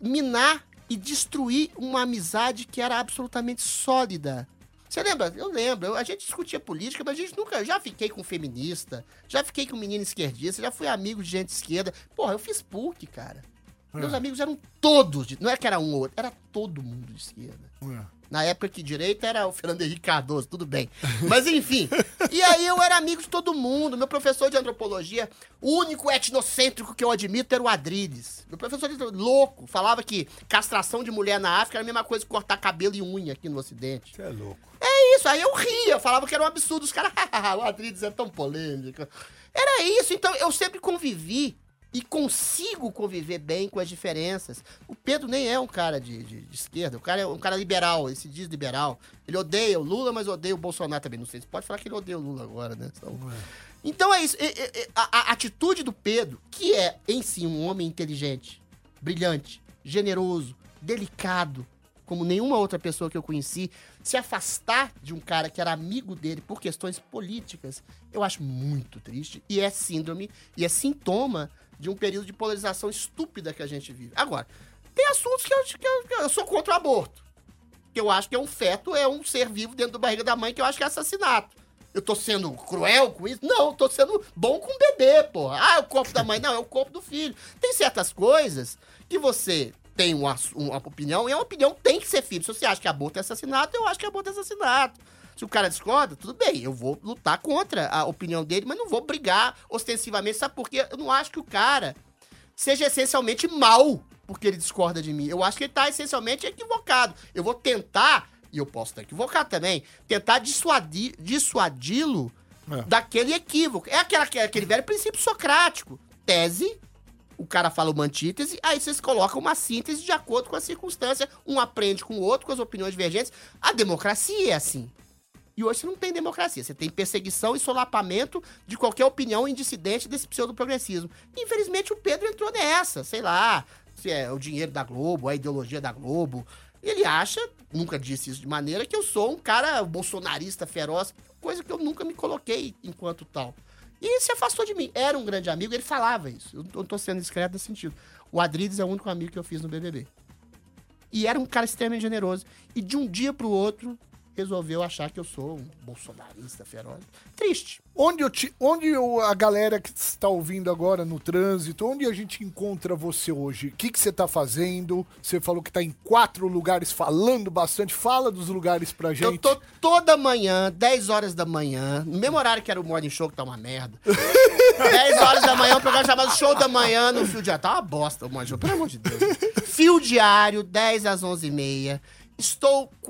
minar e destruir uma amizade que era absolutamente sólida. Você lembra? Eu lembro. A gente discutia política, mas a gente nunca. Eu já fiquei com feminista, já fiquei com menino esquerdista, já fui amigo de gente esquerda. Porra, eu fiz PUC, cara. Meus amigos eram todos. De, não é que era um ou outro, era todo mundo de esquerda. Na época que direita era o Fernando Henrique Cardoso, tudo bem. Mas enfim. e aí eu era amigo de todo mundo. Meu professor de antropologia, o único etnocêntrico que eu admito era o Adriles. Meu professor de louco falava que castração de mulher na África era a mesma coisa que cortar cabelo e unha aqui no Ocidente. Você é louco. É isso, aí eu ria, eu falava que era um absurdo. Os caras, o Adriles é tão polêmico. Era isso, então eu sempre convivi e consigo conviver bem com as diferenças. O Pedro nem é um cara de, de- de esquerda, o cara é um cara liberal, ele se diz liberal. Ele odeia o Lula, mas odeia o Bolsonaro também. Não sei se pode falar que ele odeia o Lula agora, né? Então, então é isso. A, a atitude do Pedro, que é em si um homem inteligente, brilhante, generoso, delicado, como nenhuma outra pessoa que eu conheci, se afastar de um cara que era amigo dele por questões políticas, eu acho muito triste. E é síndrome, e é sintoma de um período de polarização estúpida que a gente vive. Agora, tem assuntos que eu, que eu, que eu sou contra o aborto. Que eu acho que é um feto, é um ser vivo dentro da barriga da mãe, que eu acho que é assassinato. Eu tô sendo cruel com isso? Não, eu tô sendo bom com o bebê, porra. Ah, é o corpo da mãe. Não, é o corpo do filho. Tem certas coisas que você tem uma, uma opinião, e a opinião tem que ser firme. Se você acha que aborto é assassinato, eu acho que aborto é assassinato. Se o cara discorda, tudo bem, eu vou lutar contra a opinião dele, mas não vou brigar ostensivamente. Sabe por quê? Eu não acho que o cara seja essencialmente mal porque ele discorda de mim. Eu acho que ele tá essencialmente equivocado. Eu vou tentar, e eu posso estar equivocado também, tentar dissuadir, dissuadi-lo daquele equívoco. É aquela, aquele velho princípio socrático. Tese, o cara fala uma antítese, aí vocês colocam uma síntese de acordo com a circunstância. Um aprende com o outro, com as opiniões divergentes. A democracia é assim. E hoje você não tem democracia. Você tem perseguição e solapamento de qualquer opinião indissidente desse pseudo-progressismo. Infelizmente, o Pedro entrou nessa, sei lá, se é o dinheiro da Globo, a ideologia da Globo. Ele acha, nunca disse isso de maneira, que eu sou um cara bolsonarista feroz, coisa que eu nunca me coloquei enquanto tal. E ele se afastou de mim. Era um grande amigo, ele falava isso. Eu não tô sendo discreto nesse sentido. O Adrides é o único amigo que eu fiz no BBB. E era um cara extremamente generoso. E de um dia pro outro, resolveu achar que eu sou um bolsonarista feroz. Triste. Onde, eu te, onde eu- a galera que está ouvindo agora no trânsito, onde a gente encontra você hoje? O que, que você está fazendo? Você falou que está em quatro lugares falando bastante. Fala dos lugares pra gente. Eu tô toda manhã, 10 horas da manhã, no mesmo horário que era o Morning Show, que tá uma merda. 10 horas da manhã, um programa chamado Show da Manhã no Fio Diário. Tá uma bosta o Morning Show, pelo amor de Deus. Fio Diário, 10 às 11h30. Estou. com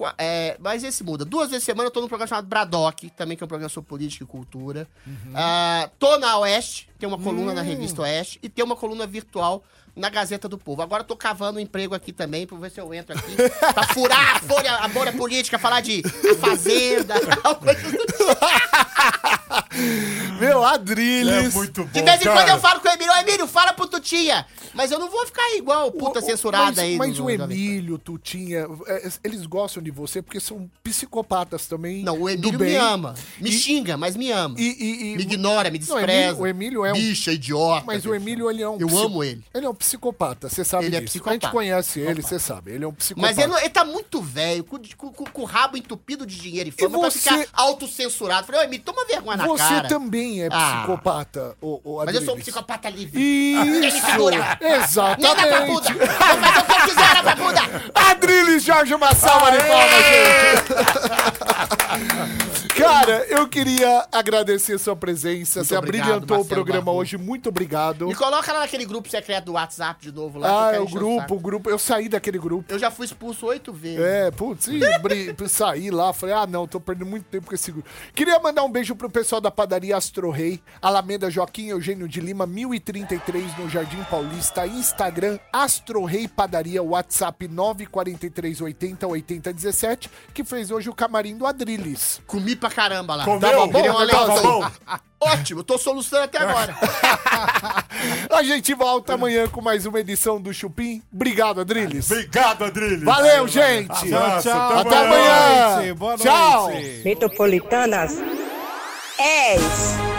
a- É, mas esse muda. Duas vezes por semana eu tô num programa chamado Bradock, também que é um programa sobre política e cultura. Ah, tô na Oeste, tem uma coluna na revista Oeste, e tem uma coluna virtual na Gazeta do Povo. Agora eu tô cavando um emprego aqui também, pra ver se eu entro aqui, pra furar a folha, a bolha política, falar de a Fazenda, Meu, Adriles. É muito bom, De vez em cara. quando eu falo com o Emílio, ô Emílio, fala pro Tutinha. Mas eu não vou ficar igual puta censurada mas, aí. Mas no- o Emílio, Tutinha, é, eles gostam de você porque são psicopatas também. Não, o do Emílio bem. me ama. Me E- xinga, mas me ama. E, e- e- me ignora, me Não, o despreza. Emílio- o Emílio é um- Bicha, idiota. Mas o Emílio, ele é um... Eu psi- amo ele. Ele é um psicopata, você sabe Ele é disso. A psicopata. gente conhece ele, você sabe. Ele é um psicopata. Mas ele, ele tá muito velho, com, com- com- com o rabo entupido de dinheiro e fama pra você- ficar autocensurado. Falei, ô Emílio, toma vergonha na Você cara. também é Ah. psicopata, ô, ô Mas eu sou um psicopata livre. Isso! Exatamente! Dá pra puta. Vou fazer o que eu quiser na papuda. Adriles Jorge, uma salva de palmas, gente! Cara, eu queria agradecer sua presença. Muito Você obrigado, abrilhantou o programa hoje. Muito obrigado. Me coloca lá naquele grupo secreto do WhatsApp de novo lá. Ah, é o grupo, o grupo. Eu saí daquele grupo. Eu já fui expulso oito vezes. É, putz, e bri- saí lá, falei, ah não, tô perdendo muito tempo com esse grupo. Queria mandar um beijo pro pessoal da padaria Astro Rei, Alameda Joaquim Eugênio de Lima, 1033 no Jardim Paulista, Instagram Astro Rei Padaria, WhatsApp 94380 8017, que fez hoje o camarim do Adriles. Comi pra caramba lá. Comeu? Tava bom, um- tô- Ótimo, tô solucionando até agora. A gente volta amanhã com mais uma edição do Chupim. Obrigado, Adriles. Obrigado, Adriles. Valeu, gente. Tchau, tchau. Até amanhã. Boa noite. Tchau. Metropolitanas 10.